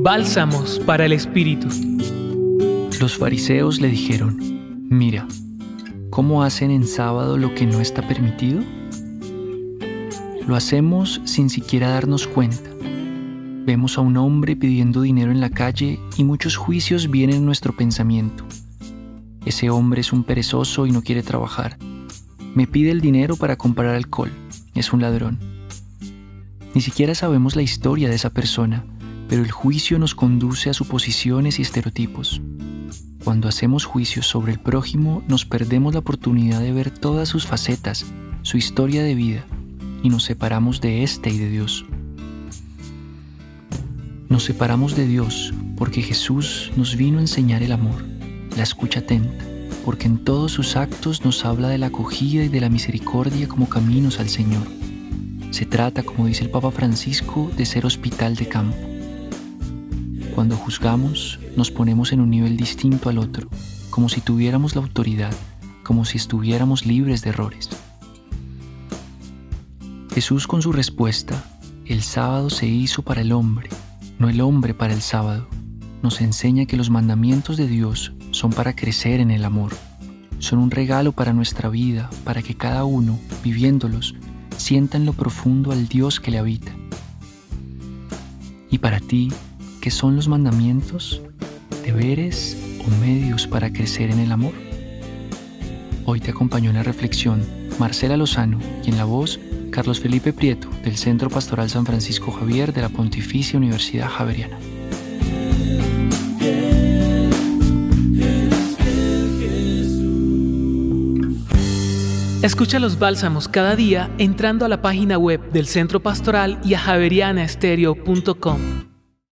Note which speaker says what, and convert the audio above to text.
Speaker 1: Bálsamos para el Espíritu.
Speaker 2: Los fariseos le dijeron, mira, ¿cómo hacen en sábado lo que no está permitido? Lo hacemos sin siquiera darnos cuenta. Vemos a un hombre pidiendo dinero en la calle y muchos juicios vienen en nuestro pensamiento. Ese hombre es un perezoso y no quiere trabajar. Me pide el dinero para comprar alcohol. Es un ladrón. Ni siquiera sabemos la historia de esa persona, pero el juicio nos conduce a suposiciones y estereotipos. Cuando hacemos juicios sobre el prójimo, nos perdemos la oportunidad de ver todas sus facetas, su historia de vida, y nos separamos de éste y de Dios. Nos separamos de Dios porque Jesús nos vino a enseñar el amor, la escucha atenta, porque en todos sus actos nos habla de la acogida y de la misericordia como caminos al Señor. Se trata, como dice el Papa Francisco, de ser hospital de campo. Cuando juzgamos, nos ponemos en un nivel distinto al otro, como si tuviéramos la autoridad, como si estuviéramos libres de errores. Jesús con su respuesta, el sábado se hizo para el hombre, no el hombre para el sábado, nos enseña que los mandamientos de Dios son para crecer en el amor. Son un regalo para nuestra vida, para que cada uno, viviéndolos, sienta en lo profundo al Dios que le habita. Y para ti, ¿qué son los mandamientos? ¿Deberes o medios para crecer en el amor? Hoy te acompañó en la reflexión Marcela Lozano y en la voz Carlos Felipe Prieto del Centro Pastoral San Francisco Javier de la Pontificia Universidad Javeriana.
Speaker 1: Escucha los bálsamos cada día entrando a la página web del Centro Pastoral y a javerianaestereo.com.